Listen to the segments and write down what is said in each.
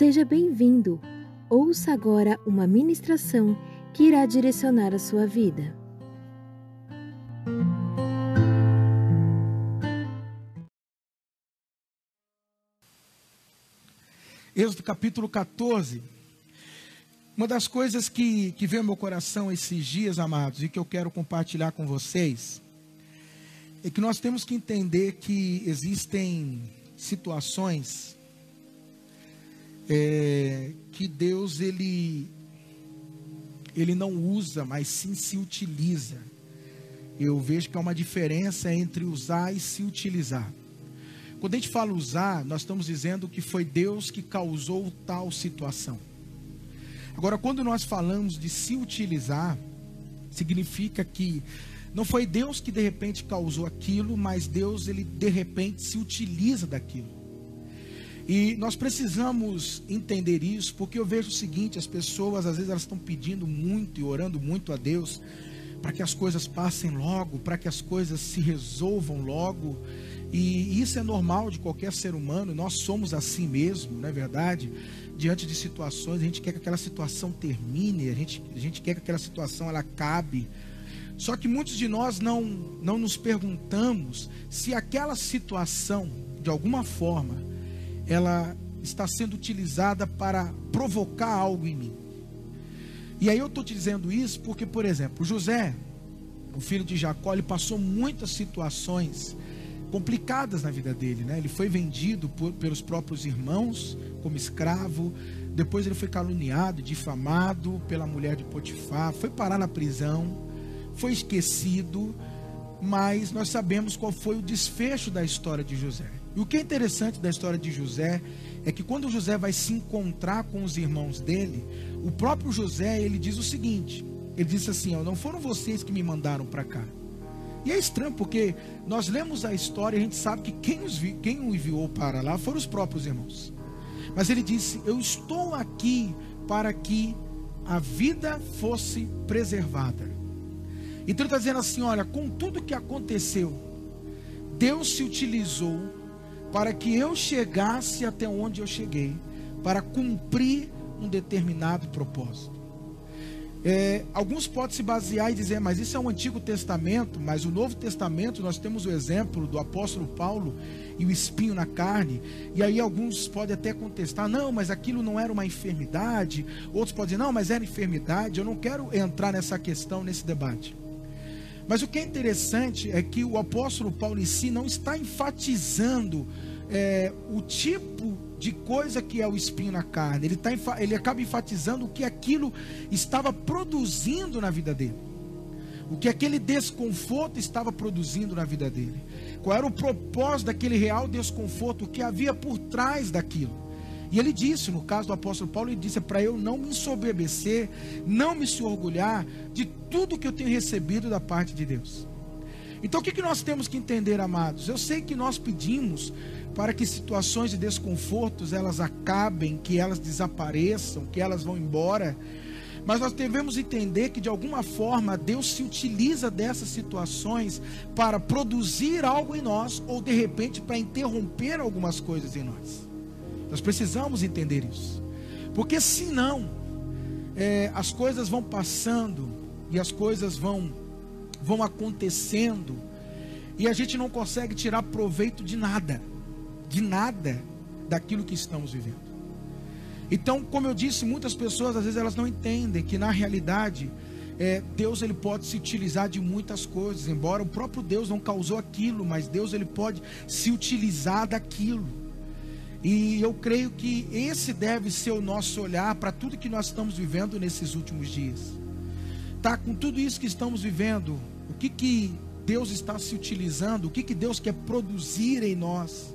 Seja bem-vindo. Ouça agora uma ministração que irá direcionar a sua vida. Êxodo capítulo 14. Uma das coisas que, que veio ao meu coração esses dias, amados, e que eu quero compartilhar com vocês, é que nós temos que entender que existem situações é, que Deus ele ele não usa, mas sim se utiliza. Eu vejo que há uma diferença entre usar e se utilizar. Quando a gente fala usar, nós estamos dizendo que foi Deus que causou tal situação. Agora, quando nós falamos de se utilizar, significa que não foi Deus que de repente causou aquilo, mas Deus ele de repente se utiliza daquilo. E nós precisamos entender isso, porque eu vejo o seguinte, as pessoas às vezes elas estão pedindo muito e orando muito a Deus para que as coisas passem logo, para que as coisas se resolvam logo. E isso é normal de qualquer ser humano, nós somos assim mesmo, não é verdade? Diante de situações, a gente quer que aquela situação termine, a gente, a gente quer que aquela situação ela acabe. Só que muitos de nós não, não nos perguntamos se aquela situação, de alguma forma, ela está sendo utilizada para provocar algo em mim. E aí eu estou te dizendo isso porque, por exemplo, José, o filho de Jacó, ele passou muitas situações complicadas na vida dele, né? Ele foi vendido por, pelos próprios irmãos como escravo, depois ele foi caluniado, difamado pela mulher de Potifar, foi parar na prisão foi esquecido, mas nós sabemos qual foi o desfecho da história de José. E o que é interessante da história de José é que quando José vai se encontrar com os irmãos dele, o próprio José ele diz o seguinte: ele disse assim, ó, não foram vocês que me mandaram para cá. E é estranho porque nós lemos a história e a gente sabe que quem, os, quem o enviou para lá foram os próprios irmãos. Mas ele disse: Eu estou aqui para que a vida fosse preservada. Então ele está dizendo assim: olha, com tudo que aconteceu, Deus se utilizou para que eu chegasse até onde eu cheguei, para cumprir um determinado propósito. É, alguns podem se basear e dizer, mas isso é um Antigo Testamento, mas o Novo Testamento nós temos o exemplo do apóstolo Paulo e o espinho na carne, e aí alguns podem até contestar, não, mas aquilo não era uma enfermidade, outros podem dizer, não, mas era enfermidade, eu não quero entrar nessa questão, nesse debate. Mas o que é interessante é que o apóstolo Paulo em si não está enfatizando é, o tipo de coisa que é o espinho na carne. Ele, tá, ele acaba enfatizando o que aquilo estava produzindo na vida dele. O que aquele desconforto estava produzindo na vida dele. Qual era o propósito daquele real desconforto, o que havia por trás daquilo. E ele disse, no caso do apóstolo Paulo, ele disse para eu não me ensoberbecer, não me se orgulhar de tudo que eu tenho recebido da parte de Deus. Então o que, que nós temos que entender, amados? Eu sei que nós pedimos para que situações de desconfortos elas acabem, que elas desapareçam, que elas vão embora. Mas nós devemos entender que de alguma forma Deus se utiliza dessas situações para produzir algo em nós ou de repente para interromper algumas coisas em nós. Nós precisamos entender isso. Porque senão, é, as coisas vão passando e as coisas vão, vão acontecendo e a gente não consegue tirar proveito de nada, de nada daquilo que estamos vivendo. Então, como eu disse, muitas pessoas às vezes elas não entendem que na realidade é, Deus ele pode se utilizar de muitas coisas, embora o próprio Deus não causou aquilo, mas Deus ele pode se utilizar daquilo. E eu creio que esse deve ser o nosso olhar para tudo que nós estamos vivendo nesses últimos dias. Tá com tudo isso que estamos vivendo, o que que Deus está se utilizando, o que que Deus quer produzir em nós?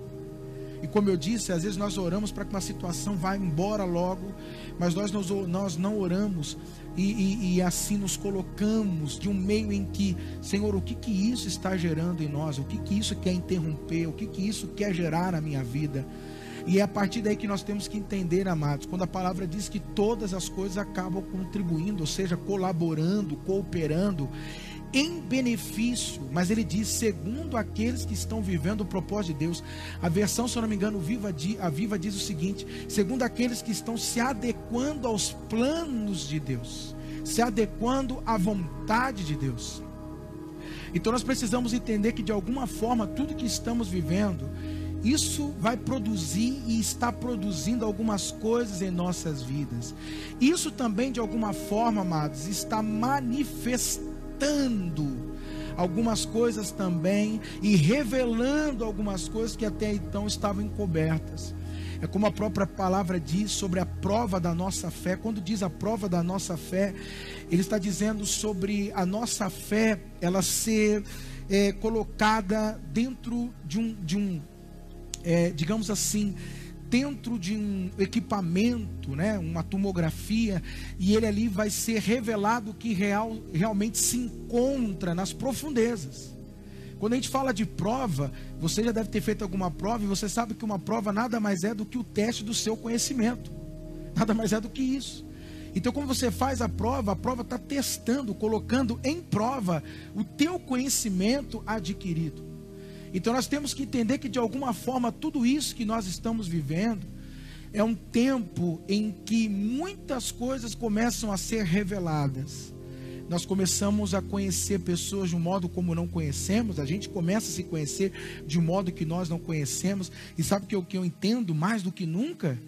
E como eu disse, às vezes nós oramos para que uma situação vá embora logo, mas nós, nós não oramos e, e, e, assim nos colocamos de um meio em que, Senhor, o que que isso está gerando em nós? O que que isso quer interromper? O que que isso quer gerar na minha vida? E é a partir daí que nós temos que entender, amados, quando a palavra diz que todas as coisas acabam contribuindo, ou seja, colaborando, cooperando, em benefício, mas ele diz segundo aqueles que estão vivendo o propósito de Deus. A versão, se eu não me engano, Viva, a Viva diz o seguinte: segundo aqueles que estão se adequando aos planos de Deus, se adequando à vontade de Deus. Então nós precisamos entender que de alguma forma tudo que estamos vivendo, isso vai produzir e está produzindo algumas coisas em nossas vidas. Isso também de alguma forma, amados, está manifestando algumas coisas também e revelando algumas coisas que até então estavam encobertas. É como a própria palavra diz sobre a prova da nossa fé. Quando diz a prova da nossa fé, ele está dizendo sobre a nossa fé, ela ser é, colocada dentro de um, de um é, digamos assim, dentro de um equipamento, né, uma tomografia, e ele ali vai ser revelado que real, realmente se encontra nas profundezas. Quando a gente fala de prova, você já deve ter feito alguma prova e você sabe que uma prova nada mais é do que o teste do seu conhecimento. Nada mais é do que isso. Então, quando você faz a prova, a prova está testando, colocando em prova o teu conhecimento adquirido. Então, nós temos que entender que, de alguma forma, tudo isso que nós estamos vivendo é um tempo em que muitas coisas começam a ser reveladas nós começamos a conhecer pessoas de um modo como não conhecemos, a gente começa a se conhecer de um modo que nós não conhecemos, e sabe que o que eu entendo mais do que nunca?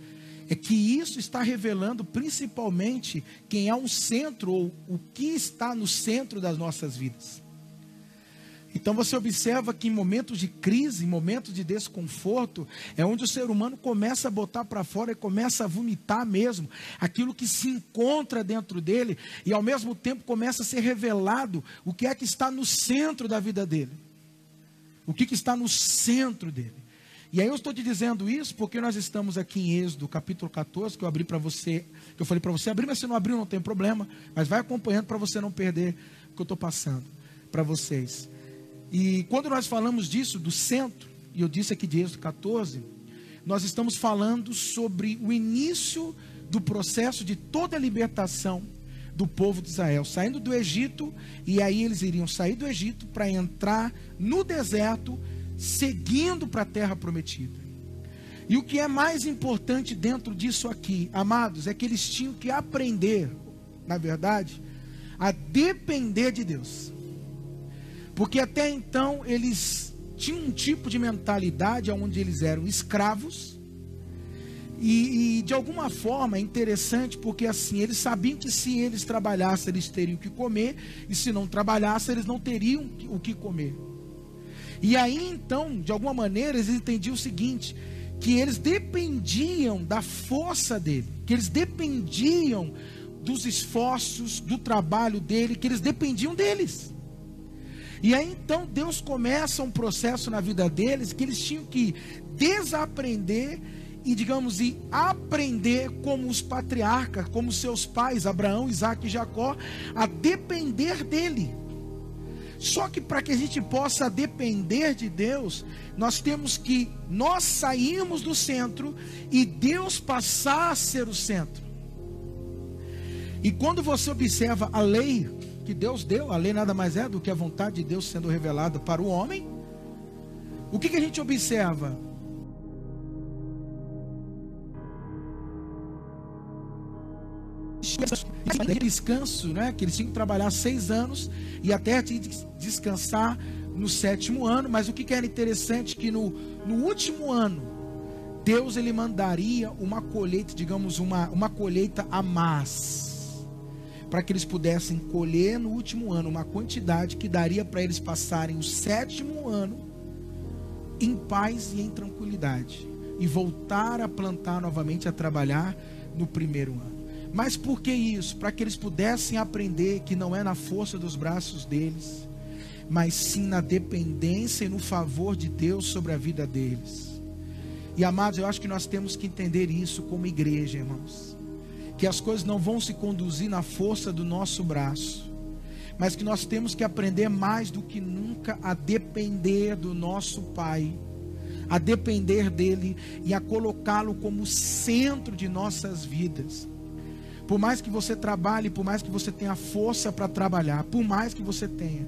É que isso está revelando principalmente quem é o centro ou o que está no centro das nossas vidas. Então você observa que em momentos de crise, em momentos de desconforto, é onde o ser humano começa a botar para fora e começa a vomitar mesmo aquilo que se encontra dentro dele e ao mesmo tempo começa a ser revelado o que é que está no centro da vida dele. O que, que está no centro dele. E aí eu estou te dizendo isso porque nós estamos aqui em Êxodo, capítulo 14, que eu abri para você, que eu falei para você abrir, mas se não abriu não tem problema, mas vai acompanhando para você não perder o que eu estou passando para vocês. E quando nós falamos disso, do centro, e eu disse aqui de Êxodo 14, nós estamos falando sobre o início do processo de toda a libertação do povo de Israel, saindo do Egito, e aí eles iriam sair do Egito para entrar no deserto, seguindo para a terra prometida. E o que é mais importante dentro disso aqui, amados, é que eles tinham que aprender, na verdade, a depender de Deus. Porque até então eles tinham um tipo de mentalidade onde eles eram escravos. E, e, de alguma forma é interessante porque assim eles sabiam que se eles trabalhassem eles teriam o que comer e se não trabalhassem eles não teriam o que comer. E aí então, de alguma maneira, eles entendiam o seguinte: que eles dependiam da força dele, que eles dependiam dos esforços, do trabalho dele, que eles dependiam deles. E aí então Deus começa um processo na vida deles que eles tinham que desaprender e, digamos, e aprender como os patriarcas, como seus pais, Abraão, Isaac e Jacó, a depender dele. Só que para que a gente possa depender de Deus, nós temos que nós sairmos do centro e Deus passar a ser o centro. E quando você observa a lei que Deus deu, a lei nada mais é do que a vontade de Deus sendo revelada para o homem. O que, que a gente observa? descanso, né? Que eles tinham que trabalhar seis anos e até descansar no sétimo ano. Mas o que, que era interessante que no, no último ano Deus ele mandaria uma colheita, digamos uma uma colheita a mais para que eles pudessem colher no último ano uma quantidade que daria para eles passarem o sétimo ano em paz e em tranquilidade e voltar a plantar novamente, a trabalhar no primeiro ano. Mas por que isso? Para que eles pudessem aprender que não é na força dos braços deles, mas sim na dependência e no favor de Deus sobre a vida deles. E amados, eu acho que nós temos que entender isso como igreja, irmãos que as coisas não vão se conduzir na força do nosso braço, mas que nós temos que aprender mais do que nunca a depender do nosso Pai, a depender dele e a colocá-lo como centro de nossas vidas. Por mais que você trabalhe, por mais que você tenha força para trabalhar, por mais que você tenha,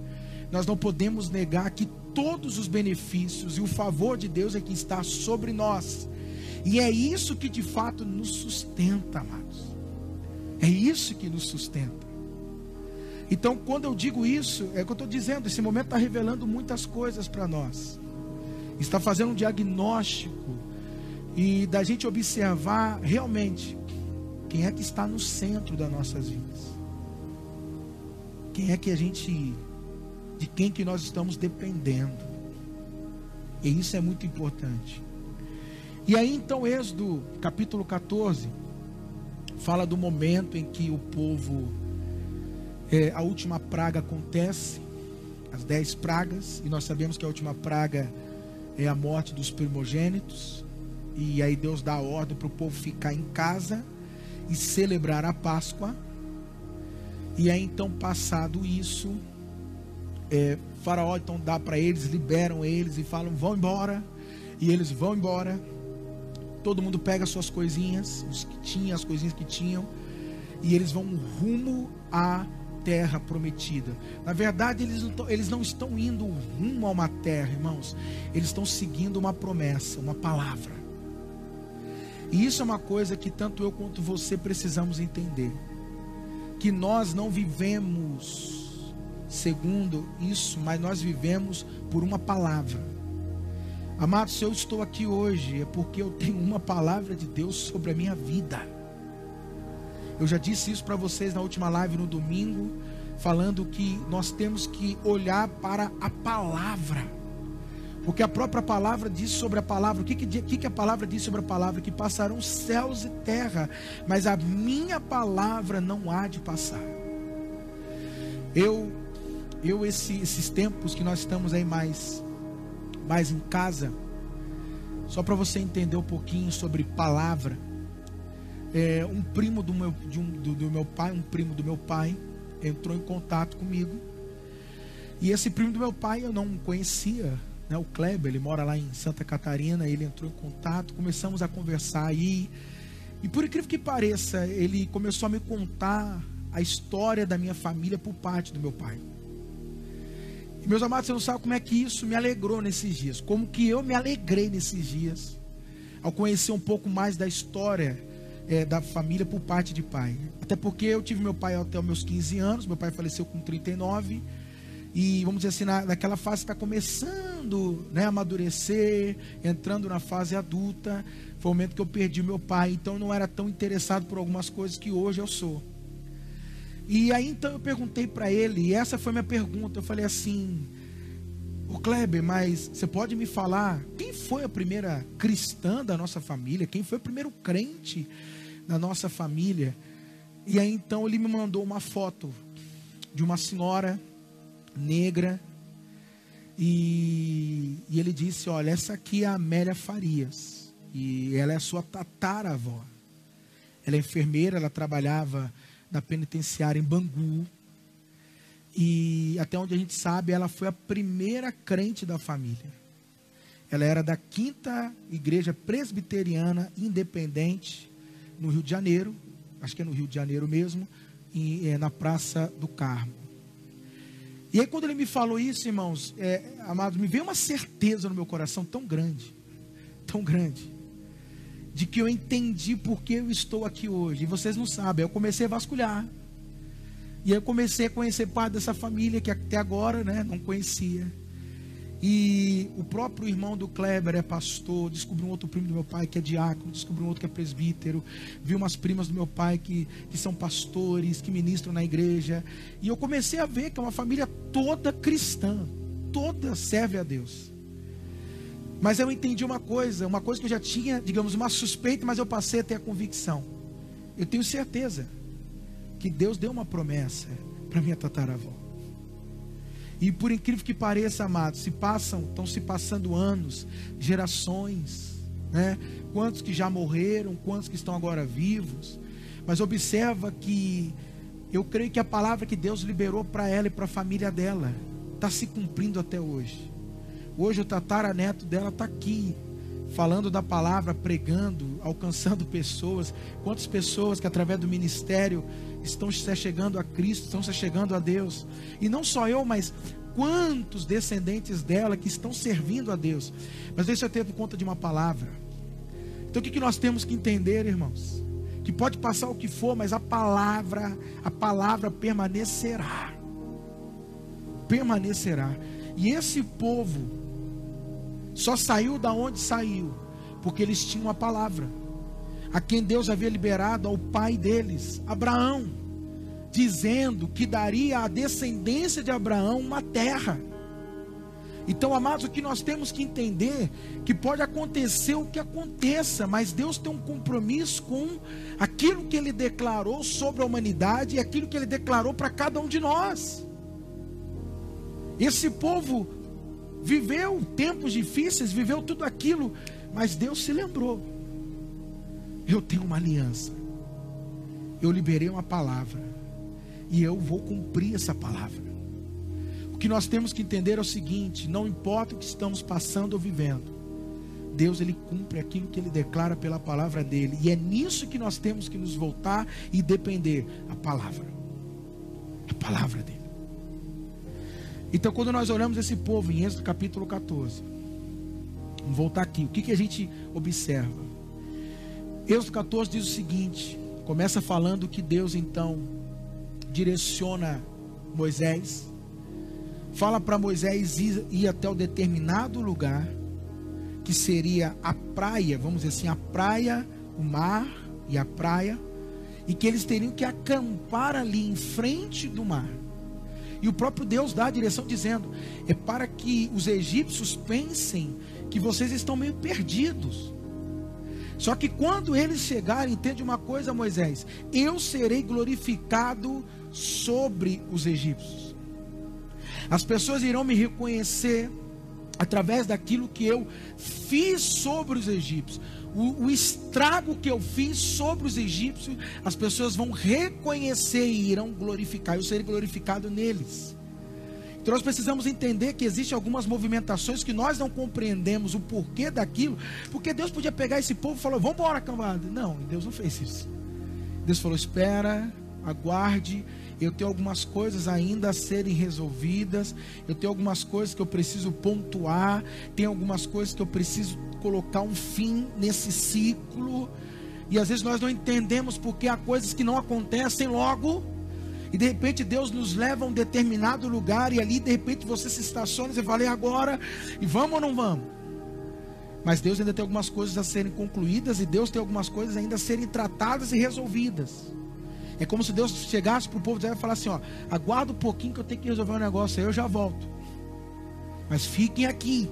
nós não podemos negar que todos os benefícios e o favor de Deus é que está sobre nós. E é isso que de fato nos sustenta, amados. É isso que nos sustenta. Então, quando eu digo isso, é o que eu estou dizendo, esse momento está revelando muitas coisas para nós. Está fazendo um diagnóstico e da gente observar realmente quem é que está no centro das nossas vidas. Quem é que a gente de quem que nós estamos dependendo. E isso é muito importante. E aí então Êxodo capítulo 14 fala do momento em que o povo é, a última praga acontece, as dez pragas, e nós sabemos que a última praga é a morte dos primogênitos. E aí Deus dá a ordem para o povo ficar em casa e celebrar a Páscoa. E aí então, passado isso, é, Faraó então dá para eles, liberam eles e falam: vão embora. E eles vão embora. Todo mundo pega suas coisinhas, os que tinham, as coisinhas que tinham, e eles vão rumo à terra prometida. Na verdade, eles não, eles não estão indo rumo a uma terra, irmãos. Eles estão seguindo uma promessa, uma palavra. E isso é uma coisa que tanto eu quanto você precisamos entender. Que nós não vivemos segundo isso, mas nós vivemos por uma palavra. Amados, se eu estou aqui hoje é porque eu tenho uma palavra de Deus sobre a minha vida. Eu já disse isso para vocês na última live no domingo, falando que nós temos que olhar para a palavra. Porque a própria palavra diz sobre a palavra. O que, que, que a palavra diz sobre a palavra? Que passarão céus e terra, mas a minha palavra não há de passar. Eu eu esse, esses tempos que nós estamos aí mais mais em casa, só para você entender um pouquinho sobre palavra, é, um primo do meu, um, do, do meu pai, um primo do meu pai, entrou em contato comigo. E esse primo do meu pai eu não conhecia, né, o Kleber, ele mora lá em Santa Catarina, ele entrou em contato, começamos a conversar aí. E por incrível que pareça, ele começou a me contar a história da minha família por parte do meu pai. Meus amados, você não sabe como é que isso me alegrou nesses dias. Como que eu me alegrei nesses dias. Ao conhecer um pouco mais da história é, da família por parte de pai. Até porque eu tive meu pai até os meus 15 anos. Meu pai faleceu com 39. E vamos dizer assim, na, naquela fase está começando né, a amadurecer, entrando na fase adulta. Foi o momento que eu perdi meu pai. Então eu não era tão interessado por algumas coisas que hoje eu sou. E aí então eu perguntei para ele, e essa foi minha pergunta. Eu falei assim: O Kleber, mas você pode me falar quem foi a primeira cristã da nossa família? Quem foi o primeiro crente da nossa família? E aí então ele me mandou uma foto de uma senhora negra. E, e ele disse: Olha, essa aqui é a Amélia Farias. E ela é a sua tataravó. Ela é enfermeira, ela trabalhava da penitenciária em Bangu. E até onde a gente sabe, ela foi a primeira crente da família. Ela era da quinta igreja presbiteriana independente no Rio de Janeiro, acho que é no Rio de Janeiro mesmo, e, é, na Praça do Carmo. E aí quando ele me falou isso, irmãos, é, amados, me veio uma certeza no meu coração tão grande, tão grande de que eu entendi por que eu estou aqui hoje. E vocês não sabem, eu comecei a vasculhar. E eu comecei a conhecer parte dessa família que até agora né, não conhecia. E o próprio irmão do Kleber é pastor, descobri um outro primo do meu pai que é diácono, descobri um outro que é presbítero, vi umas primas do meu pai que, que são pastores, que ministram na igreja. E eu comecei a ver que é uma família toda cristã, toda serve a Deus. Mas eu entendi uma coisa, uma coisa que eu já tinha, digamos, uma suspeita, mas eu passei a ter a convicção. Eu tenho certeza que Deus deu uma promessa para minha tataravó. E por incrível que pareça, amados, se passam, estão se passando anos, gerações, né? Quantos que já morreram, quantos que estão agora vivos. Mas observa que eu creio que a palavra que Deus liberou para ela e para a família dela está se cumprindo até hoje. Hoje o tataraneto dela está aqui, falando da palavra, pregando, alcançando pessoas. Quantas pessoas que através do ministério estão se chegando a Cristo, estão se chegando a Deus. E não só eu, mas quantos descendentes dela que estão servindo a Deus. Mas deixa eu ter conta de uma palavra. Então o que, que nós temos que entender, irmãos? Que pode passar o que for, mas a palavra, a palavra permanecerá. Permanecerá. E esse povo só saiu da onde saiu, porque eles tinham a palavra. A quem Deus havia liberado ao pai deles, Abraão, dizendo que daria à descendência de Abraão uma terra. Então, amados, o que nós temos que entender que pode acontecer o que aconteça, mas Deus tem um compromisso com aquilo que ele declarou sobre a humanidade e aquilo que ele declarou para cada um de nós. Esse povo viveu tempos difíceis, viveu tudo aquilo, mas Deus se lembrou. Eu tenho uma aliança. Eu liberei uma palavra e eu vou cumprir essa palavra que nós temos que entender é o seguinte: não importa o que estamos passando ou vivendo, Deus ele cumpre aquilo que ele declara pela palavra dele, e é nisso que nós temos que nos voltar e depender a palavra, a palavra dele. Então, quando nós olhamos esse povo em Êxodo capítulo 14, vamos voltar aqui, o que, que a gente observa? Êxodo 14 diz o seguinte: começa falando que Deus então direciona Moisés fala para Moisés ir, ir até o determinado lugar, que seria a praia, vamos dizer assim, a praia, o mar e a praia, e que eles teriam que acampar ali em frente do mar. E o próprio Deus dá a direção dizendo: é para que os egípcios pensem que vocês estão meio perdidos. Só que quando eles chegarem, entende uma coisa, Moisés: eu serei glorificado sobre os egípcios. As pessoas irão me reconhecer através daquilo que eu fiz sobre os egípcios. O, o, estrago que eu fiz sobre os egípcios, as pessoas vão reconhecer e irão glorificar. Eu serei glorificado neles. Então nós precisamos entender que existem algumas movimentações que nós não compreendemos o porquê daquilo, porque Deus podia pegar esse povo e falar: vamos embora, cambada. Não, Deus não fez isso. Deus falou: espera, aguarde, eu tenho algumas coisas ainda a serem resolvidas, eu tenho algumas coisas que eu preciso pontuar, tem algumas coisas que eu preciso colocar um fim nesse ciclo. E às vezes nós não entendemos porque há coisas que não acontecem logo. E de repente Deus nos leva a um determinado lugar e ali de repente você se estaciona e você fala, e agora? E vamos ou não vamos? Mas Deus ainda tem algumas coisas a serem concluídas e Deus tem algumas coisas ainda a serem tratadas e resolvidas. É como se Deus chegasse para o povo e falasse assim: ó, aguarda um pouquinho que eu tenho que resolver um negócio, aí eu já volto. Mas fiquem aqui.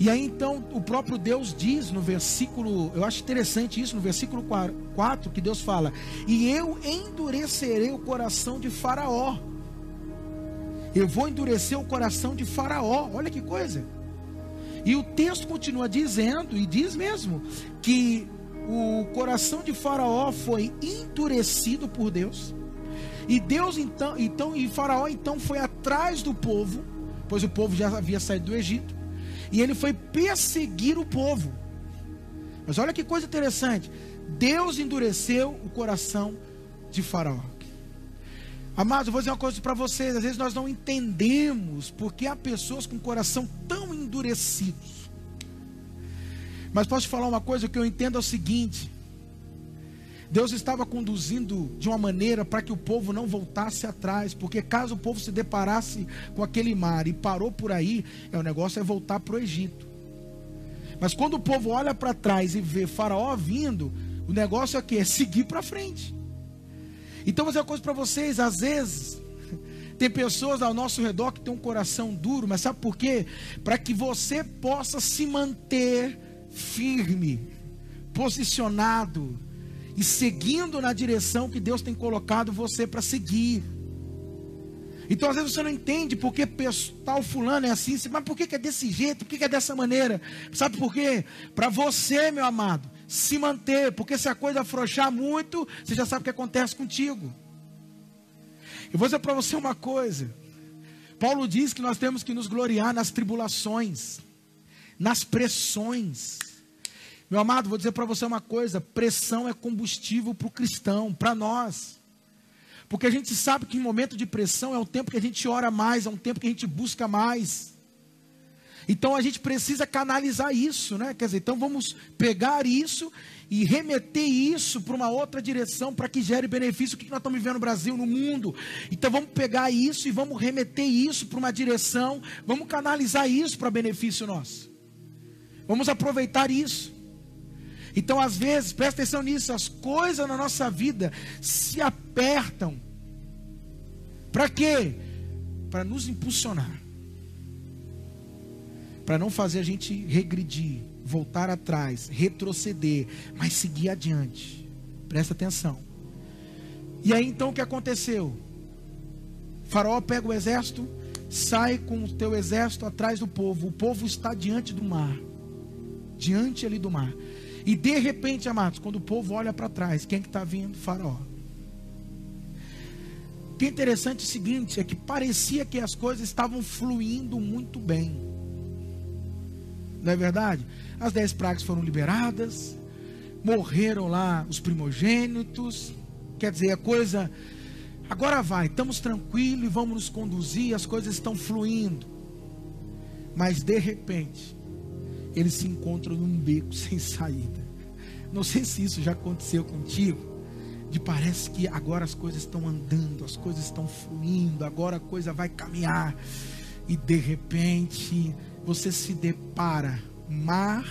E aí então o próprio Deus diz no versículo, eu acho interessante isso, no versículo 4, que Deus fala: E eu endurecerei o coração de Faraó. Eu vou endurecer o coração de Faraó. Olha que coisa. E o texto continua dizendo, e diz mesmo, que o coração de Faraó foi endurecido por Deus. E Deus então, então e Faraó então foi atrás do povo, pois o povo já havia saído do Egito, e ele foi perseguir o povo. Mas olha que coisa interessante. Deus endureceu o coração de Faraó. Amados, eu vou dizer uma coisa para vocês. Às vezes nós não entendemos porque há pessoas com coração tão endurecidos. Mas posso te falar uma coisa, que eu entendo é o seguinte: Deus estava conduzindo de uma maneira para que o povo não voltasse atrás, porque caso o povo se deparasse com aquele mar e parou por aí, é o negócio é voltar para o Egito. Mas quando o povo olha para trás e vê Faraó vindo, o negócio é que é seguir para frente. Então vou dizer uma coisa para vocês, às vezes tem pessoas ao nosso redor que tem um coração duro, mas sabe por quê? Para que você possa se manter firme, posicionado e seguindo na direção que Deus tem colocado você para seguir. Então às vezes você não entende porque tal fulano é assim, mas por que é desse jeito, por que é dessa maneira? Sabe por quê? Para você, meu amado, se manter, porque se a coisa afrouxar muito, você já sabe o que acontece contigo. Eu vou dizer para você uma coisa. Paulo diz que nós temos que nos gloriar nas tribulações. nas pressões. Meu amado, vou dizer para você uma coisa: pressão é combustível para o cristão, para nós. Porque a gente sabe que em momento de pressão é um tempo que a gente ora mais, é um tempo que a gente busca mais. Então a gente precisa canalizar isso, né? Quer dizer, então vamos pegar isso e remeter isso para uma outra direção para que gere benefício. O que nós estamos vivendo no Brasil, no mundo? Então vamos pegar isso e vamos remeter isso para uma direção, vamos canalizar isso para benefício nosso. Vamos aproveitar isso. Então, às vezes, presta atenção nisso, as coisas na nossa vida se apertam. Para quê? Para nos impulsionar. Para não fazer a gente regredir, voltar atrás, retroceder, mas seguir adiante. Presta atenção. E aí então o que aconteceu? faraó pega o exército, sai com o teu exército atrás do povo. O povo está diante do mar. Diante ali do mar. E de repente, amados, quando o povo olha para trás, quem é que está vindo? Faraó. O que é interessante é o seguinte, é que parecia que as coisas estavam fluindo muito bem. Não é verdade? As dez pragas foram liberadas, morreram lá os primogênitos, quer dizer, a coisa agora vai, estamos tranquilos e vamos nos conduzir, as coisas estão fluindo. Mas de repente, eles se encontram num beco sem saída. Não sei se isso já aconteceu contigo. De parece que agora as coisas estão andando, as coisas estão fluindo, agora a coisa vai caminhar. E de repente você se depara mar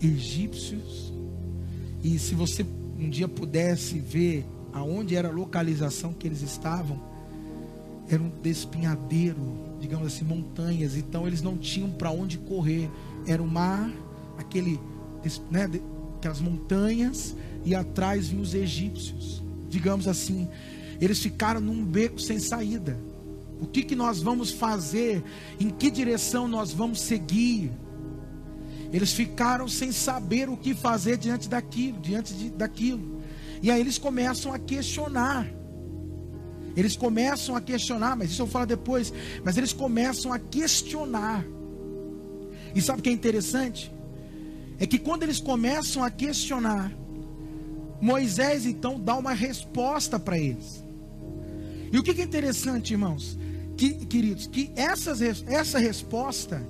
egípcios. E se você um dia pudesse ver aonde era a localização que eles estavam, era um despinhadeiro, digamos assim, montanhas. Então eles não tinham para onde correr era o mar, aquele, né, aquelas montanhas, e atrás vinham os egípcios. Digamos assim, eles ficaram num beco sem saída. O que, que nós vamos fazer? Em que direção nós vamos seguir? Eles ficaram sem saber o que fazer diante daquilo, diante de, daquilo. E aí eles começam a questionar. Eles começam a questionar, mas isso eu falar depois. Mas eles começam a questionar. E sabe o que é interessante? É que quando eles começam a questionar, Moisés então dá uma resposta para eles. E o que é interessante, irmãos? Que, queridos, que essas, essa resposta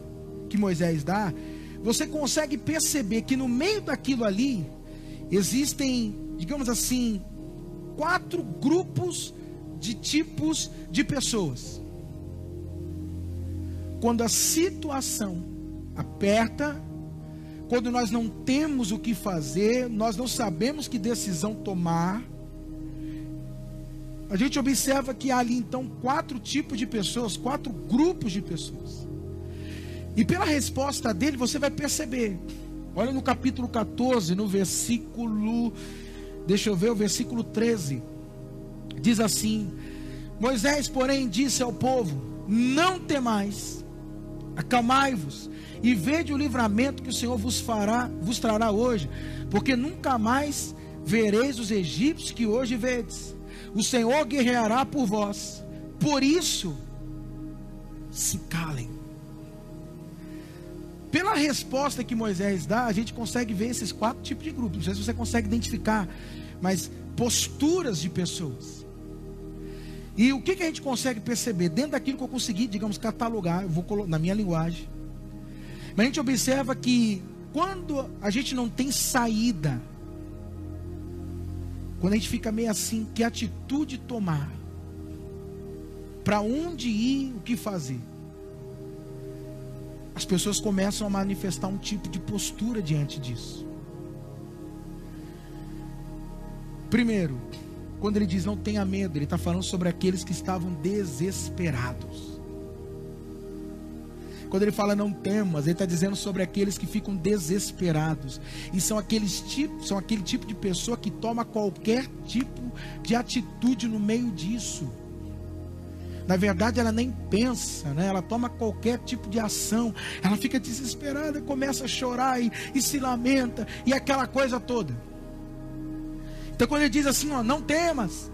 que Moisés dá, você consegue perceber que no meio daquilo ali, existem, digamos assim, quatro grupos de tipos de pessoas. Quando a situação aperta, quando nós não temos o que fazer, nós não sabemos que decisão tomar. A gente observa que há ali então quatro tipos de pessoas, quatro grupos de pessoas. E pela resposta dele você vai perceber. Olha no capítulo 14, no versículo, deixa eu ver, o versículo 13. Diz assim: Moisés, porém, disse ao povo: Não temais, acalmai-vos e vede o livramento que o Senhor vos fará, vos trará hoje, porque nunca mais vereis os egípcios que hoje vedes. O Senhor guerreará por vós. Por isso, se calem. Pela resposta que Moisés dá, a gente consegue ver esses quatro tipos de grupos. Não sei se você consegue identificar, mas posturas de pessoas. E o que, que a gente consegue perceber? Dentro daquilo que eu consegui, digamos, catalogar, eu vou na minha linguagem, mas a gente observa que quando a gente não tem saída, quando a gente fica meio assim, que atitude tomar? Para onde ir, o que fazer? As pessoas começam a manifestar um tipo de postura diante disso. Primeiro, quando ele diz não tenha medo, ele está falando sobre aqueles que estavam desesperados. Quando ele fala não temas, ele está dizendo sobre aqueles que ficam desesperados. E são aqueles tipos, são aquele tipo de pessoa que toma qualquer tipo de atitude no meio disso. Na verdade, ela nem pensa, né? ela toma qualquer tipo de ação, ela fica desesperada, começa a chorar e, e se lamenta, e aquela coisa toda. Então, quando ele diz assim, ó, não temas,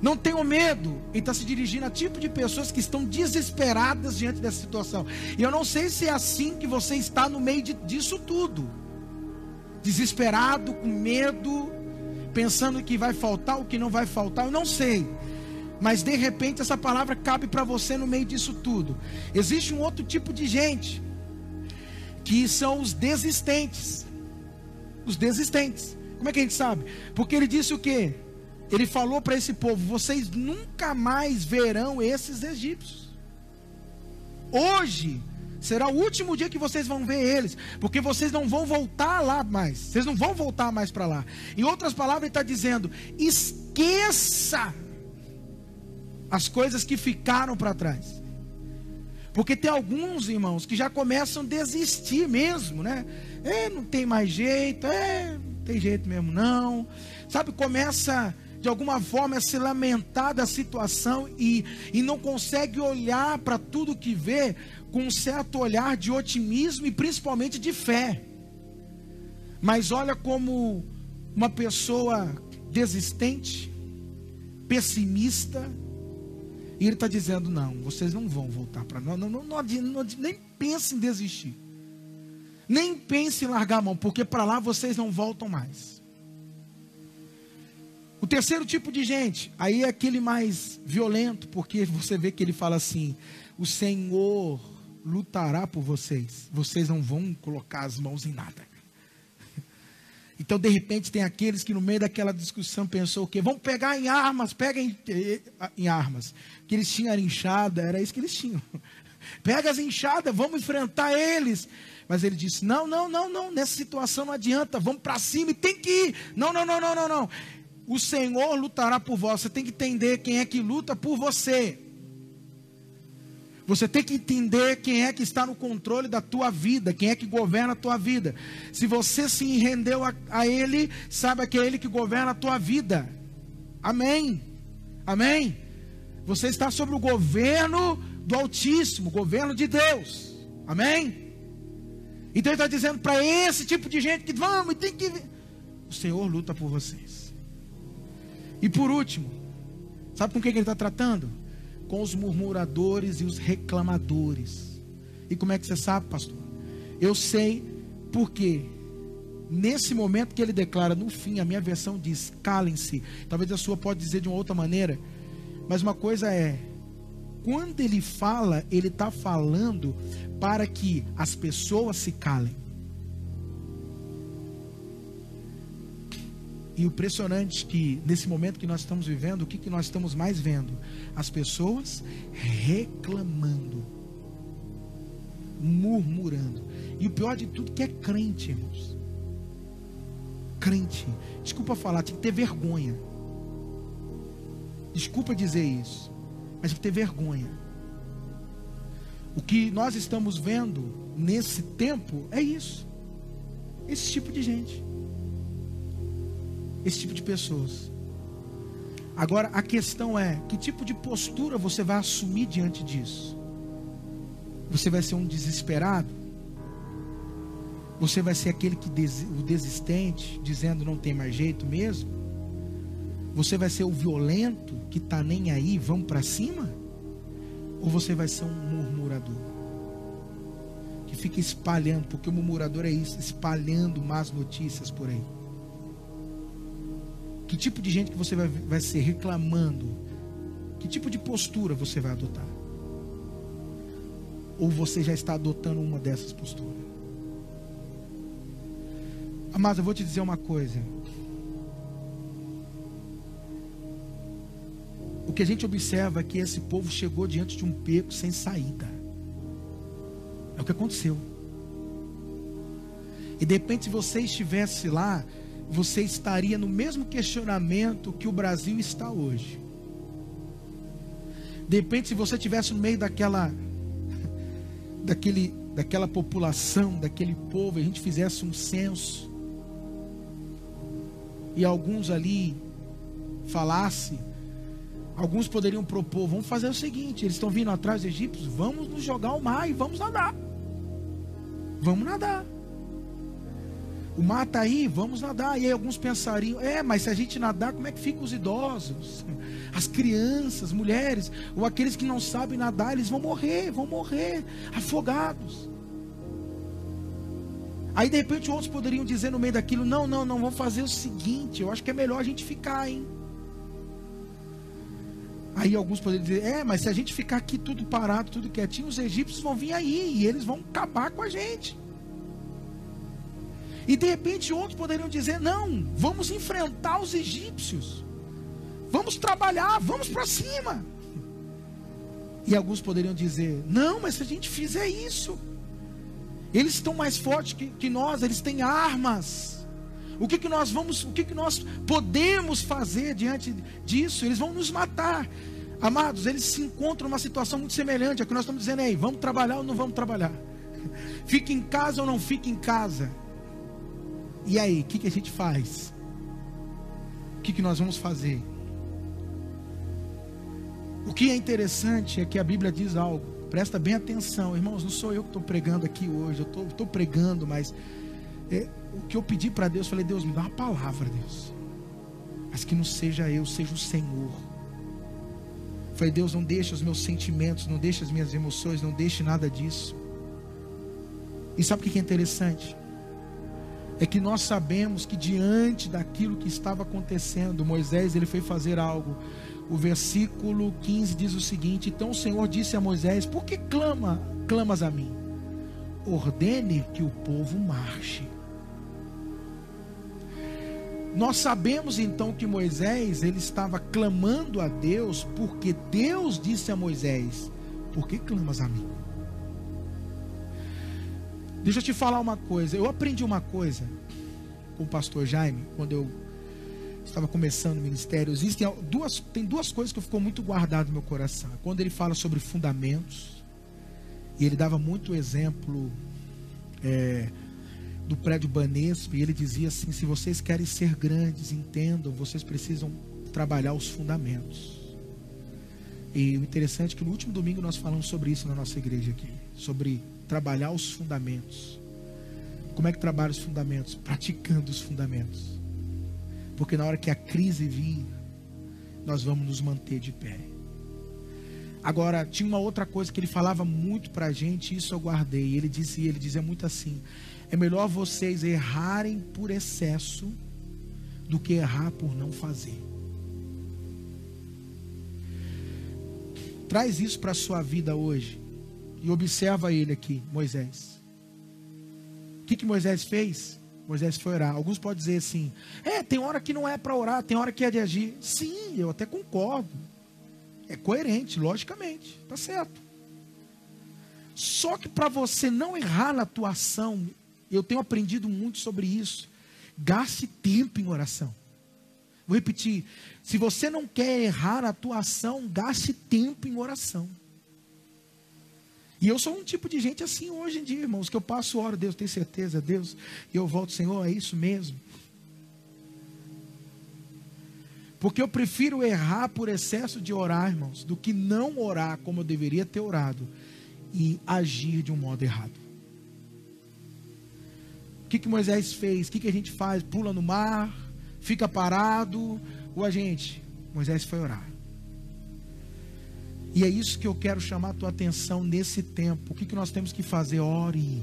Não tenham medo. Ele está se dirigindo a tipo de pessoas que estão desesperadas diante dessa situação. E eu não sei se é assim que você está no meio de, disso tudo. Desesperado, com medo, pensando que vai faltar, o que não vai faltar, eu não sei. Mas de repente essa palavra cabe para você no meio disso tudo. Existe um outro tipo de gente que são os desistentes. Os desistentes. Como é que a gente sabe? Porque ele disse o quê? Ele falou para esse povo: vocês nunca mais verão esses egípcios. Hoje será o último dia que vocês vão ver eles, porque vocês não vão voltar lá mais. Vocês não vão voltar mais para lá. Em outras palavras, ele está dizendo: esqueça as coisas que ficaram para trás. Porque tem alguns irmãos que já começam a desistir mesmo, né? É, não tem mais jeito, é, tem jeito mesmo não. Sabe, começa de alguma forma a se lamentar da situação e, e não consegue olhar para tudo que vê com um certo olhar de otimismo e principalmente de fé. Mas olha como uma pessoa desistente, pessimista, e ele está dizendo: não, vocês não vão voltar para nós. Não, não, não, não, nem pense em desistir. Nem pense em largar a mão, porque para lá vocês não voltam mais. O terceiro tipo de gente, aí é aquele mais violento, porque você vê que ele fala assim: o Senhor lutará por vocês, vocês não vão colocar as mãos em nada. Então, de repente, tem aqueles que no meio daquela discussão pensou o quê? Vamos pegar em armas, pega em, armas. Que eles tinham era enxada, era isso que eles tinham. Pega as enxadas, vamos enfrentar eles. Mas ele disse: Não, não, não, não, nessa situação não adianta, vamos para cima e tem que ir. Não, não, não, não, não, não. O Senhor lutará por vós. Você tem que entender quem é que luta por você. Você tem que entender quem é que está no controle da tua vida, quem é que governa a tua vida. Se você se rendeu a, a Ele, saiba que é Ele que governa a tua vida. Amém. Amém. Você está sobre o governo do Altíssimo, governo de Deus. Amém. Então ele está dizendo para esse tipo de gente que vamos, tem que. O Senhor luta por vocês. E por último, sabe com quem ele está tratando? com os murmuradores e os reclamadores. E como é que você sabe, pastor? Eu sei porque nesse momento que ele declara no fim, a minha versão diz: calem-se. Talvez a sua pode dizer de uma outra maneira, mas uma coisa é quando ele fala, ele está falando para que as pessoas se calem. E o impressionante que nesse momento que nós estamos vivendo, o que, que nós estamos mais vendo? As pessoas reclamando, murmurando. E o pior de tudo que é crente, irmãos. Crente. Desculpa falar, tem que ter vergonha. Desculpa dizer isso, mas que ter vergonha. O que nós estamos vendo nesse tempo é isso. Esse tipo de gente esse tipo de pessoas. Agora a questão é: que tipo de postura você vai assumir diante disso? Você vai ser um desesperado? Você vai ser aquele que des, o desistente, dizendo não tem mais jeito mesmo? Você vai ser o violento que está nem aí, vamos para cima? Ou você vai ser um murmurador? Que fica espalhando, porque o murmurador é isso, espalhando más notícias por aí. Que tipo de gente que você vai, vai ser reclamando? Que tipo de postura você vai adotar? Ou você já está adotando uma dessas posturas? Mas eu vou te dizer uma coisa. Que a gente observa é que esse povo chegou diante de um beco sem saída. É o que aconteceu. E de repente, se você estivesse lá, você estaria no mesmo questionamento que o Brasil está hoje. De repente, se você estivesse no meio daquela, daquele, daquela população, daquele povo, a gente fizesse um censo, e alguns ali falasse, alguns poderiam propor: vamos fazer o seguinte, eles estão vindo atrás dos egípcios, vamos nos jogar ao mar e vamos nadar. Vamos nadar. O mar está aí, vamos nadar. E aí alguns pensariam: é, mas se a gente nadar, como é que ficam os idosos? As crianças, mulheres, ou aqueles que não sabem nadar, eles vão morrer, vão morrer afogados. Aí de repente outros poderiam dizer no meio daquilo: não, não, não, vamos fazer o seguinte, eu acho que é melhor a gente ficar, hein? Aí alguns poderiam dizer: é, mas se a gente ficar aqui tudo parado, tudo quietinho, os egípcios vão vir aí e eles vão acabar com a gente. E de repente outros poderiam dizer: não, vamos enfrentar os egípcios, vamos trabalhar, vamos para cima. E alguns poderiam dizer: não, mas se a gente fizer isso, eles estão mais fortes que, que nós, eles têm armas. O que, que nós vamos, o que, que nós podemos fazer diante disso? Eles vão nos matar. Amados, eles se encontram numa situação muito semelhante a que nós estamos dizendo aí, vamos trabalhar ou não vamos trabalhar? Fique em casa ou não fique em casa? E aí, o que, que a gente faz? O que, que nós vamos fazer? O que é interessante é que a Bíblia diz algo. Presta bem atenção, irmãos. Não sou eu que estou pregando aqui hoje. Eu estou pregando, mas é, o que eu pedi para Deus, falei: Deus, me dá uma palavra, Deus. Mas que não seja eu, seja o Senhor. Falei: Deus, não deixe os meus sentimentos, não deixe as minhas emoções, não deixe nada disso. E sabe o que é interessante? é que nós sabemos que diante daquilo que estava acontecendo, Moisés ele foi fazer algo. O versículo 15 diz o seguinte: Então o Senhor disse a Moisés: Por que clama, clamas a mim? Ordene que o povo marche. Nós sabemos então que Moisés ele estava clamando a Deus porque Deus disse a Moisés: Por que clamas a mim? Deixa eu te falar uma coisa. Eu aprendi uma coisa com o pastor Jaime, quando eu estava começando o ministério. Existem duas, tem duas coisas que ficou muito guardado no meu coração. Quando ele fala sobre fundamentos, e ele dava muito exemplo é, do prédio Banesp, e ele dizia assim: se vocês querem ser grandes, entendam, vocês precisam trabalhar os fundamentos. E o interessante é que no último domingo nós falamos sobre isso na nossa igreja aqui, sobre trabalhar os fundamentos. Como é que trabalha os fundamentos? Praticando os fundamentos. Porque na hora que a crise vir, nós vamos nos manter de pé. Agora, tinha uma outra coisa que ele falava muito para a gente, isso eu guardei. Ele dizia, ele dizia muito assim: é melhor vocês errarem por excesso do que errar por não fazer. Traz isso para a sua vida hoje. E observa ele aqui, Moisés. O que, que Moisés fez? Moisés foi orar. Alguns podem dizer assim: é, tem hora que não é para orar, tem hora que é de agir. Sim, eu até concordo. É coerente, logicamente, tá certo. Só que para você não errar na tua ação, eu tenho aprendido muito sobre isso. Gaste tempo em oração. Vou repetir: se você não quer errar a tua ação, gaste tempo em oração. E eu sou um tipo de gente assim hoje em dia, irmãos, que eu passo hora, Deus, tem certeza, Deus, e eu volto, Senhor, é isso mesmo. Porque eu prefiro errar por excesso de orar, irmãos, do que não orar como eu deveria ter orado e agir de um modo errado. O que, que Moisés fez? O que, que a gente faz? Pula no mar, fica parado, ou a gente? Moisés foi orar. E é isso que eu quero chamar a tua atenção nesse tempo. O que, que nós temos que fazer? Ore.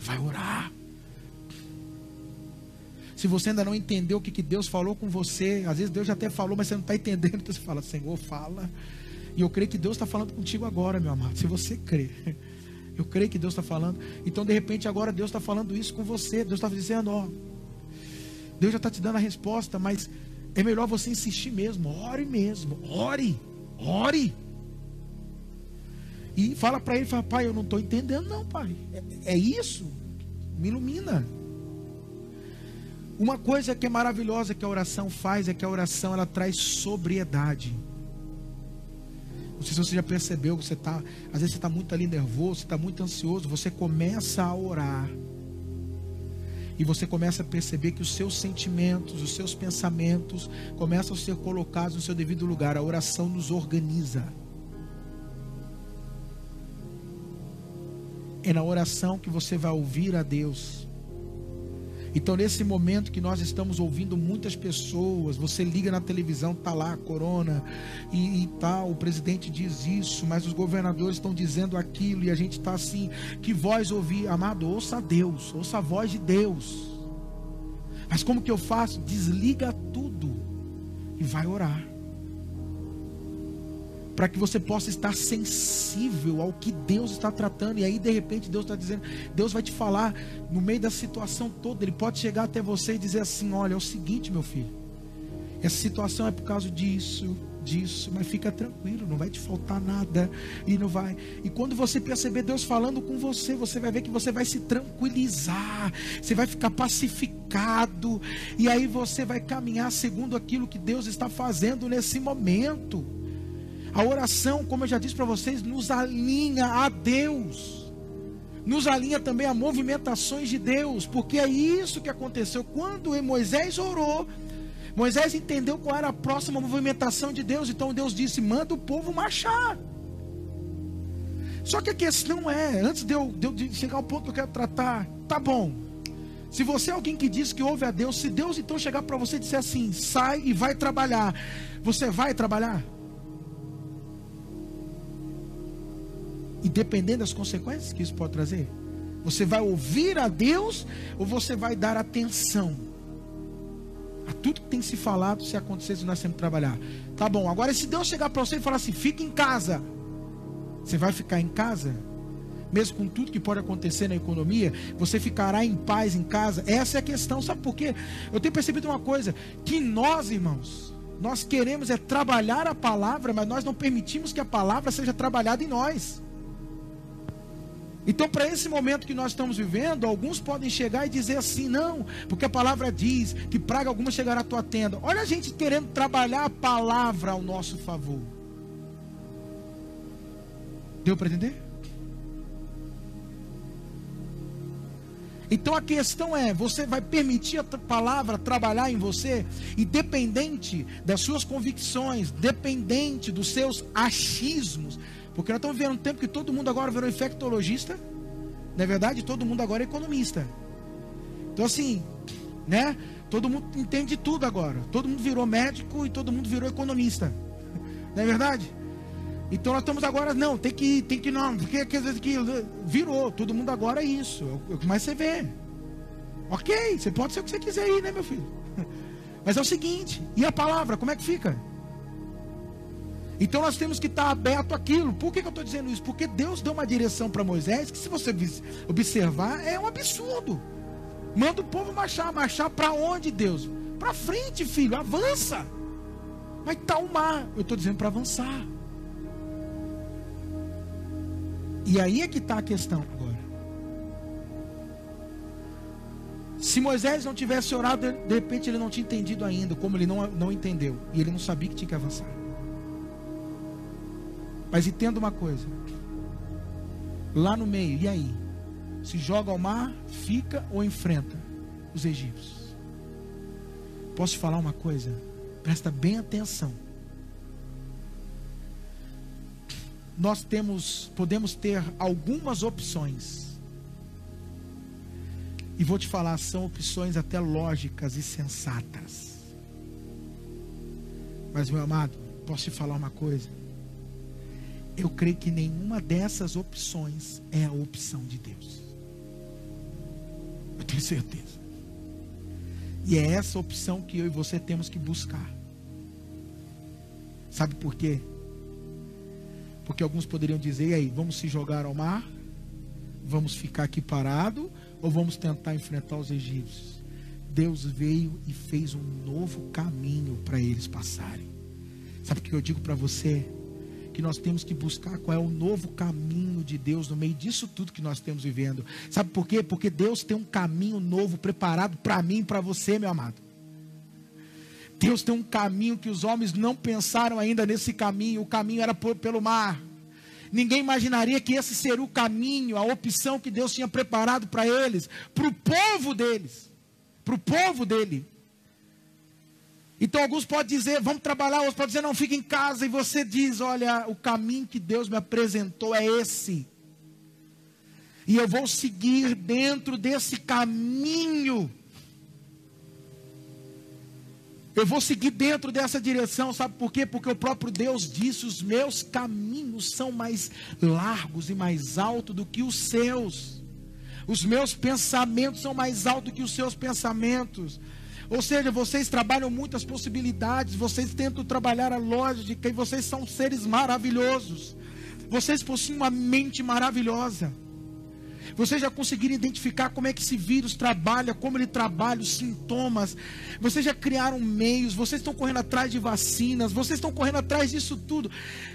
Vai orar. Se você ainda não entendeu o que, que Deus falou com você, às vezes Deus já até falou, mas você não está entendendo, então você fala, Senhor, fala. E eu creio que Deus está falando contigo agora, meu amado. Se você crê. Eu creio que Deus está falando. Então, de repente, agora Deus está falando isso com você. Deus está dizendo, ó. Deus já está te dando a resposta, mas é melhor você insistir mesmo. Ore mesmo. Ore. Ore. E fala para ele, fala, pai, eu não estou entendendo não, pai. É, é isso. Me ilumina. Uma coisa que é maravilhosa que a oração faz é que a oração ela traz sobriedade. Não sei se você já percebeu, você tá, às vezes você está muito ali nervoso, você está muito ansioso, você começa a orar. E você começa a perceber que os seus sentimentos, os seus pensamentos começam a ser colocados no seu devido lugar. A oração nos organiza. É na oração que você vai ouvir a Deus. Então, nesse momento que nós estamos ouvindo muitas pessoas, você liga na televisão, tá lá, corona e, e tal, o presidente diz isso, mas os governadores estão dizendo aquilo, e a gente está assim, que voz ouvir? Amado, ouça a Deus, ouça a voz de Deus. Mas como que eu faço? Desliga tudo e vai orar para que você possa estar sensível ao que Deus está tratando. E aí, de repente, Deus está dizendo, Deus vai te falar no meio da situação toda. Ele pode chegar até você e dizer assim: Olha, é o seguinte, meu filho, essa situação é por causa disso, disso, mas fica tranquilo, não vai te faltar nada e não vai. E quando você perceber Deus falando com você, você vai ver que você vai se tranquilizar, você vai ficar pacificado e aí você vai caminhar segundo aquilo que Deus está fazendo nesse momento. A oração, como eu já disse para vocês, nos alinha a Deus. Nos alinha também a movimentações de Deus, porque é isso que aconteceu quando Moisés orou. Moisés entendeu qual era a próxima movimentação de Deus, então Deus disse: manda o povo marchar. Só que a questão é, antes de eu, de eu chegar ao ponto que eu quero tratar, tá bom. Se você é alguém que diz que ouve a Deus, se Deus então chegar para você e disser assim, sai e vai trabalhar, você vai trabalhar? E dependendo das consequências que isso pode trazer, você vai ouvir a Deus ou você vai dar atenção a tudo que tem se falado se acontecer se nós que trabalhar. Tá bom, agora se Deus chegar para você e falar assim: fique em casa, você vai ficar em casa? Mesmo com tudo que pode acontecer na economia, você ficará em paz em casa? Essa é a questão, sabe por quê? Eu tenho percebido uma coisa: que nós, irmãos, nós queremos é trabalhar a palavra, mas nós não permitimos que a palavra seja trabalhada em nós. Então, para esse momento que nós estamos vivendo, alguns podem chegar e dizer assim: não, porque a palavra diz que praga alguma chegará à tua tenda. Olha a gente querendo trabalhar a palavra ao nosso favor. Deu para entender? Então a questão é: você vai permitir a palavra trabalhar em você, independente das suas convicções, dependente dos seus achismos, porque nós estamos vivendo um tempo que todo mundo agora virou infectologista. Não é verdade? Todo mundo agora é economista. Então, assim, né? Todo mundo entende tudo agora. Todo mundo virou médico e todo mundo virou economista. Não é verdade? Então nós estamos agora, não, tem que, tem que não, porque às vezes que virou, todo mundo agora é isso, é que mais você vê. Ok, você pode ser o que você quiser aí, né, meu filho? Mas é o seguinte, e a palavra, como é que fica? Então nós temos que estar aberto àquilo. Por que, que eu estou dizendo isso? Porque Deus deu uma direção para Moisés que, se você observar, é um absurdo. Manda o povo marchar. Marchar para onde, Deus? Para frente, filho, avança. Mas está o mar. Eu estou dizendo para avançar. E aí é que está a questão agora. Se Moisés não tivesse orado, de repente ele não tinha entendido ainda, como ele não, não entendeu. E ele não sabia que tinha que avançar. Mas entenda uma coisa: lá no meio, e aí? Se joga ao mar, fica ou enfrenta os egípcios? Posso falar uma coisa? Presta bem atenção. Nós temos, podemos ter algumas opções. E vou te falar, são opções até lógicas e sensatas. Mas, meu amado, posso te falar uma coisa? eu creio que nenhuma dessas opções é a opção de Deus. Eu tenho certeza. E é essa opção que eu e você temos que buscar. Sabe por quê? Porque alguns poderiam dizer, aí, vamos se jogar ao mar? Vamos ficar aqui parado? Ou vamos tentar enfrentar os egípcios? Deus veio e fez um novo caminho para eles passarem. Sabe o que eu digo para você? que nós temos que buscar qual é o novo caminho de Deus no meio disso tudo que nós temos vivendo. Sabe por quê? Porque Deus tem um caminho novo preparado para mim e para você, meu amado. Deus tem um caminho que os homens não pensaram ainda nesse caminho. O caminho era por, pelo mar. Ninguém imaginaria que esse seria o caminho, a opção que Deus tinha preparado para eles, para o povo deles, para o povo dele. Então alguns podem dizer, vamos trabalhar, outros podem dizer, não, fica em casa. E você diz, olha, o caminho que Deus me apresentou é esse. E eu vou seguir dentro desse caminho. Eu vou seguir dentro dessa direção, sabe por quê? Porque o próprio Deus disse: os meus caminhos são mais largos e mais altos do que os seus. Os meus pensamentos são mais altos que os seus pensamentos. Ou seja, vocês trabalham muitas possibilidades, vocês tentam trabalhar a lógica e vocês são seres maravilhosos. Vocês possuem uma mente maravilhosa. Vocês já conseguiram identificar como é que esse vírus trabalha, como ele trabalha, os sintomas. Vocês já criaram meios, vocês estão correndo atrás de vacinas, vocês estão correndo atrás disso tudo.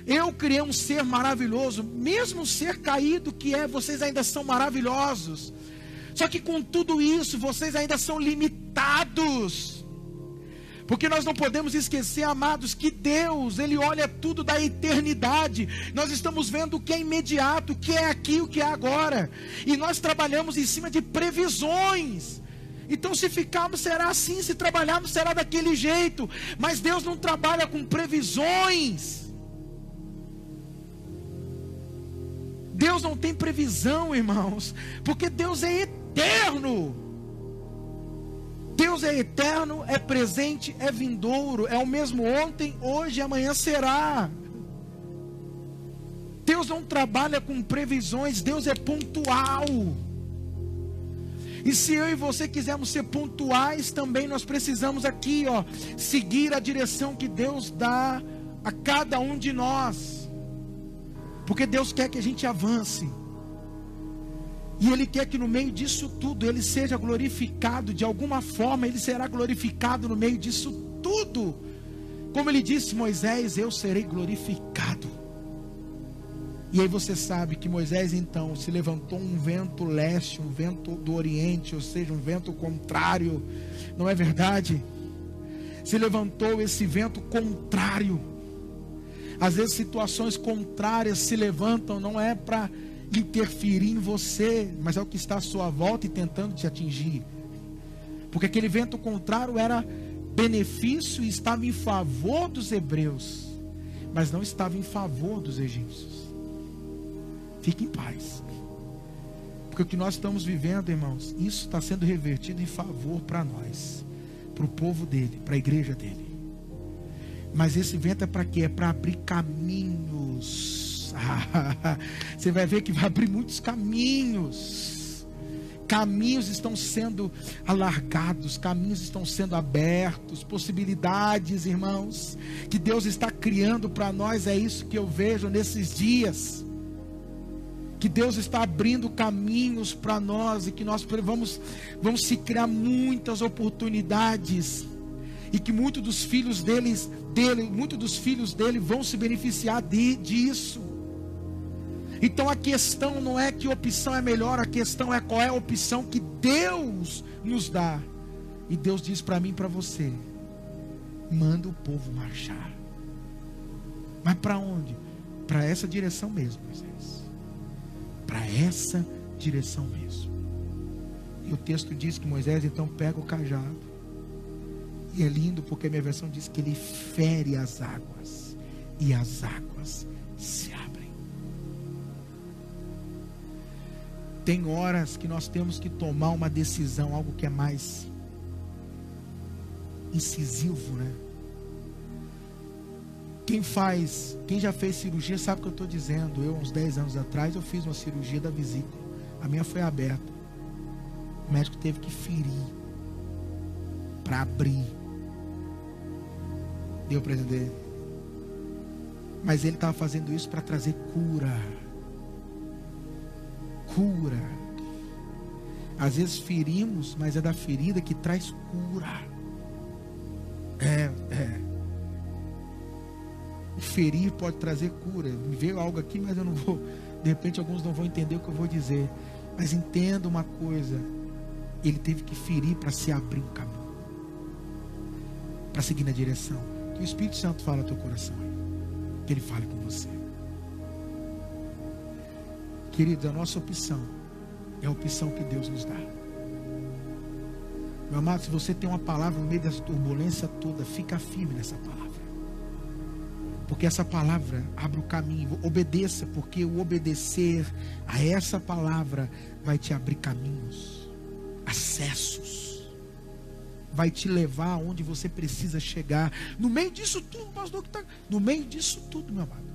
Eu criei um ser maravilhoso, mesmo ser caído que é, vocês ainda são maravilhosos. Só que com tudo isso, vocês ainda são limitados. Porque nós não podemos esquecer, amados, que Deus, Ele olha tudo da eternidade. Nós estamos vendo o que é imediato, o que é aqui, o que é agora. E nós trabalhamos em cima de previsões. Então, se ficarmos, será assim, se trabalharmos, será daquele jeito. Mas Deus não trabalha com previsões. Deus não tem previsão, irmãos, porque Deus é eterno. Deus é eterno, é presente, é vindouro, é o mesmo ontem, hoje e amanhã será. Deus não trabalha com previsões, Deus é pontual. E se eu e você quisermos ser pontuais, também nós precisamos aqui, ó, seguir a direção que Deus dá a cada um de nós. Porque Deus quer que a gente avance. E Ele quer que no meio disso tudo Ele seja glorificado, de alguma forma Ele será glorificado no meio disso tudo. Como Ele disse, Moisés, eu serei glorificado. E aí você sabe que Moisés então se levantou um vento leste, um vento do oriente, ou seja, um vento contrário, não é verdade? Se levantou esse vento contrário. Às vezes situações contrárias se levantam, não é para interferir em você, mas é o que está à sua volta e tentando te atingir. Porque aquele vento contrário era benefício e estava em favor dos hebreus, mas não estava em favor dos egípcios. Fique em paz. Porque o que nós estamos vivendo, irmãos, isso está sendo revertido em favor para nós, para o povo dele, para a igreja dele. Mas esse vento é para quê? É para abrir caminhos você vai ver que vai abrir muitos caminhos. Caminhos estão sendo alargados, caminhos estão sendo abertos, possibilidades, irmãos, que Deus está criando para nós, é isso que eu vejo nesses dias. Que Deus está abrindo caminhos para nós e que nós vamos, vamos se criar muitas oportunidades e que muitos dos filhos deles, dele, muitos dos filhos dele vão se beneficiar de, disso. Então a questão não é que opção é melhor, a questão é qual é a opção que Deus nos dá. E Deus diz para mim e para você: manda o povo marchar. Mas para onde? Para essa direção mesmo, Moisés. Para essa direção mesmo. E o texto diz que Moisés então pega o cajado. E é lindo porque a minha versão diz que ele fere as águas. E as águas se Tem horas que nós temos que tomar uma decisão, algo que é mais incisivo, né? Quem faz, quem já fez cirurgia sabe o que eu estou dizendo. Eu, uns 10 anos atrás, eu fiz uma cirurgia da vesícula. A minha foi aberta. O médico teve que ferir para abrir. Deu para entender? Mas ele estava fazendo isso para trazer cura cura. Às vezes ferimos, mas é da ferida que traz cura. É, é. Ferir pode trazer cura. Me veio algo aqui, mas eu não vou. De repente, alguns não vão entender o que eu vou dizer. Mas entenda uma coisa: ele teve que ferir para se abrir um caminho, para seguir na direção. Que o Espírito Santo fala no teu coração, que ele fale com você. Queridos, a nossa opção é a opção que Deus nos dá. Meu amado, se você tem uma palavra no meio dessa turbulência toda, fica firme nessa palavra. Porque essa palavra abre o caminho. Obedeça, porque o obedecer a essa palavra vai te abrir caminhos, acessos. vai te levar aonde você precisa chegar. No meio disso tudo, pastor, que tá, no meio disso tudo, meu amado.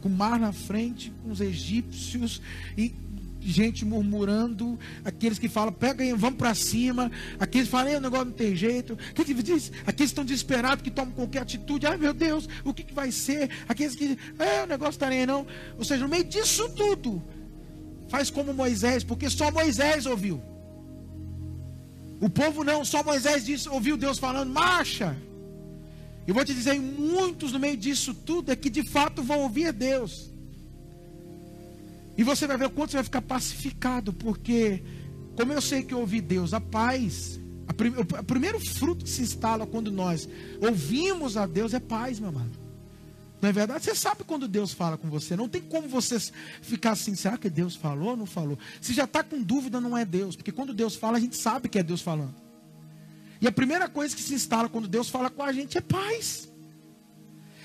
Com o mar na frente, com os egípcios e gente murmurando, aqueles que falam, pega aí, vamos para cima, aqueles que falam, o negócio não tem jeito, aqueles que diz, aqueles que estão desesperados, que tomam qualquer atitude, ai meu Deus, o que, que vai ser? Aqueles que, é, o negócio está nem não. Ou seja, no meio disso tudo, faz como Moisés, porque só Moisés ouviu. O povo não, só Moisés disse, ouviu Deus falando, marcha. Eu vou te dizer, muitos no meio disso tudo é que de fato vão ouvir Deus. E você vai ver o quanto você vai ficar pacificado, porque, como eu sei que eu ouvi Deus, a paz, a prim, o primeiro fruto que se instala quando nós ouvimos a Deus é paz, meu amado. Não é verdade? Você sabe quando Deus fala com você. Não tem como você ficar assim, será que Deus falou ou não falou? Se já está com dúvida, não é Deus. Porque quando Deus fala, a gente sabe que é Deus falando. E a primeira coisa que se instala quando Deus fala com a gente é paz.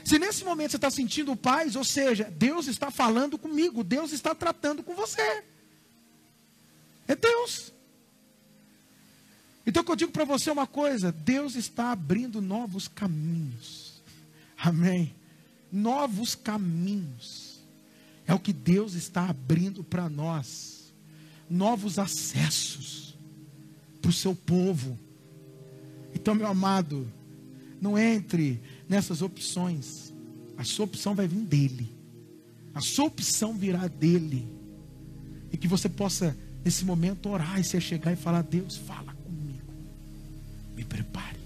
Se nesse momento você está sentindo paz, ou seja, Deus está falando comigo, Deus está tratando com você. É Deus. Então eu digo para você uma coisa: Deus está abrindo novos caminhos. Amém novos caminhos. É o que Deus está abrindo para nós. Novos acessos para o seu povo. Então, meu amado, não entre nessas opções. A sua opção vai vir dele. A sua opção virá dele. E que você possa, nesse momento, orar e se chegar e falar: Deus, fala comigo. Me prepare.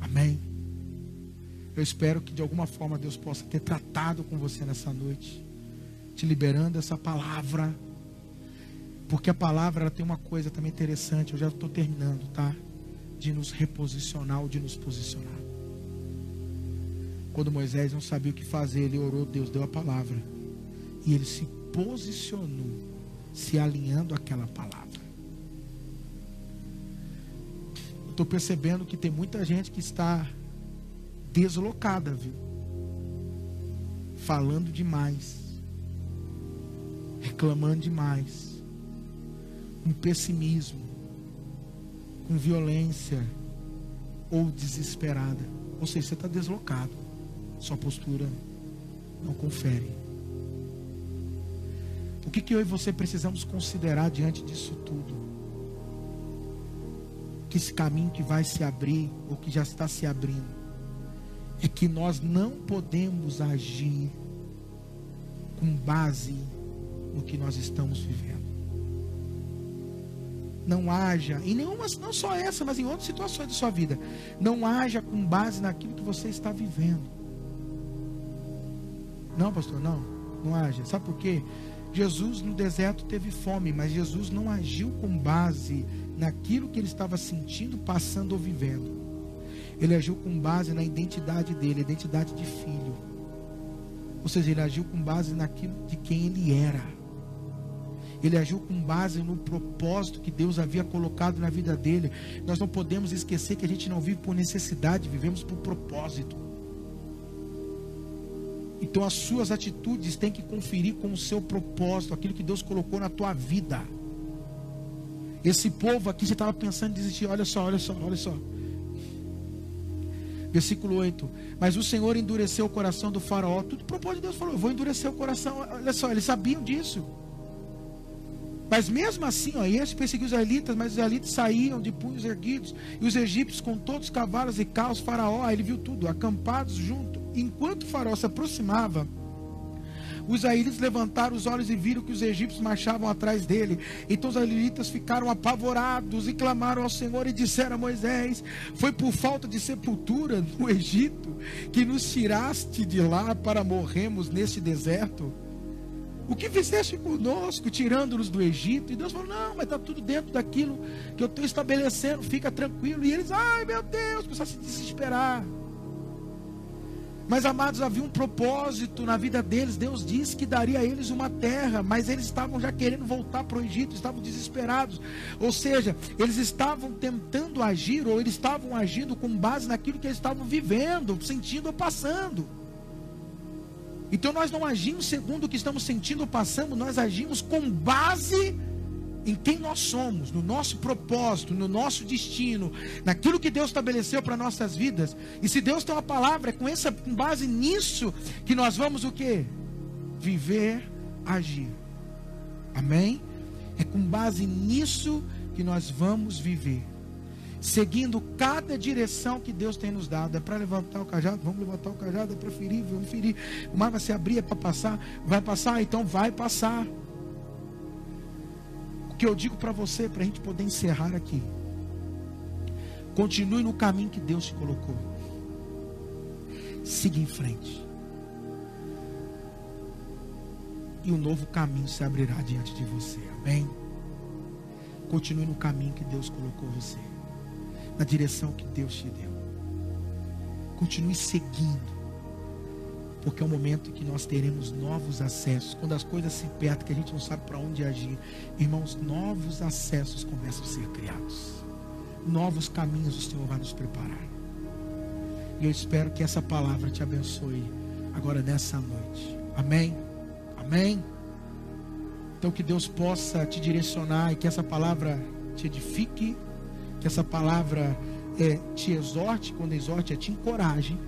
Amém. Eu espero que de alguma forma Deus possa ter tratado com você nessa noite, te liberando essa palavra, porque a palavra ela tem uma coisa também interessante, eu já estou terminando, tá? De nos reposicionar ou de nos posicionar. Quando Moisés não sabia o que fazer, ele orou, Deus deu a palavra. E ele se posicionou, se alinhando àquela palavra. Estou percebendo que tem muita gente que está deslocada, viu? Falando demais, reclamando demais, com pessimismo, com violência ou desesperada. Ou seja, você está deslocado, sua postura não confere. O que, que eu e você precisamos considerar diante disso tudo? Que esse caminho que vai se abrir, ou que já está se abrindo, é que nós não podemos agir com base no que nós estamos vivendo. Não haja, em nenhuma, não só essa, mas em outras situações da sua vida. Não haja com base naquilo que você está vivendo. Não, pastor, não. Não haja. Sabe por quê? Jesus no deserto teve fome, mas Jesus não agiu com base naquilo que ele estava sentindo, passando ou vivendo. Ele agiu com base na identidade dele, identidade de filho. Ou seja, ele agiu com base naquilo de quem ele era. Ele agiu com base no propósito que Deus havia colocado na vida dele. Nós não podemos esquecer que a gente não vive por necessidade, vivemos por propósito. Então as suas atitudes têm que conferir com o seu propósito, aquilo que Deus colocou na tua vida. Esse povo aqui, você estava pensando em desistir, olha só, olha só, olha só. Versículo 8. Mas o Senhor endureceu o coração do faraó. Tudo propósito de Deus falou: Eu vou endurecer o coração. Olha só, eles sabiam disso. Mas mesmo assim, ó, esse perseguiu os israelitas, mas os israelitas saíam de punhos erguidos. E os egípcios, com todos os cavalos e carros, faraó, ele viu tudo, acampados junto. Enquanto faraó se aproximava, os israelitas levantaram os olhos e viram que os egípcios marchavam atrás dele. Então os israelitas ficaram apavorados e clamaram ao Senhor e disseram a Moisés: Foi por falta de sepultura no Egito que nos tiraste de lá para morrermos neste deserto? O que fizeste conosco, tirando-nos do Egito? E Deus falou: Não, mas está tudo dentro daquilo que eu estou estabelecendo, fica tranquilo. E eles, ai meu Deus, começaram a se desesperar. Mas amados, havia um propósito na vida deles. Deus disse que daria a eles uma terra, mas eles estavam já querendo voltar para o Egito, estavam desesperados. Ou seja, eles estavam tentando agir, ou eles estavam agindo com base naquilo que eles estavam vivendo, sentindo ou passando. Então nós não agimos segundo o que estamos sentindo ou passando, nós agimos com base em quem nós somos, no nosso propósito, no nosso destino, naquilo que Deus estabeleceu para nossas vidas. E se Deus tem uma palavra, é com essa com base nisso que nós vamos o quê? Viver, agir. Amém? É com base nisso que nós vamos viver. Seguindo cada direção que Deus tem nos dado. É para levantar o cajado? Vamos levantar o cajado, é para ferir, vamos ferir. O mar vai se abrir, é para passar. Vai passar, então vai passar. O que eu digo para você, para a gente poder encerrar aqui. Continue no caminho que Deus te colocou. Siga em frente. E um novo caminho se abrirá diante de você. Amém? Continue no caminho que Deus colocou você. Na direção que Deus te deu. Continue seguindo. Porque é o momento que nós teremos novos acessos. Quando as coisas se apertam, que a gente não sabe para onde agir. Irmãos, novos acessos começam a ser criados. Novos caminhos o Senhor vai nos preparar. E eu espero que essa palavra te abençoe agora nessa noite. Amém? Amém? Então que Deus possa te direcionar e que essa palavra te edifique, que essa palavra é, te exorte, quando exorte é te encoraje,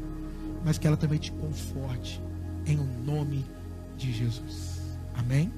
mas que ela também te conforte em o nome de Jesus. Amém?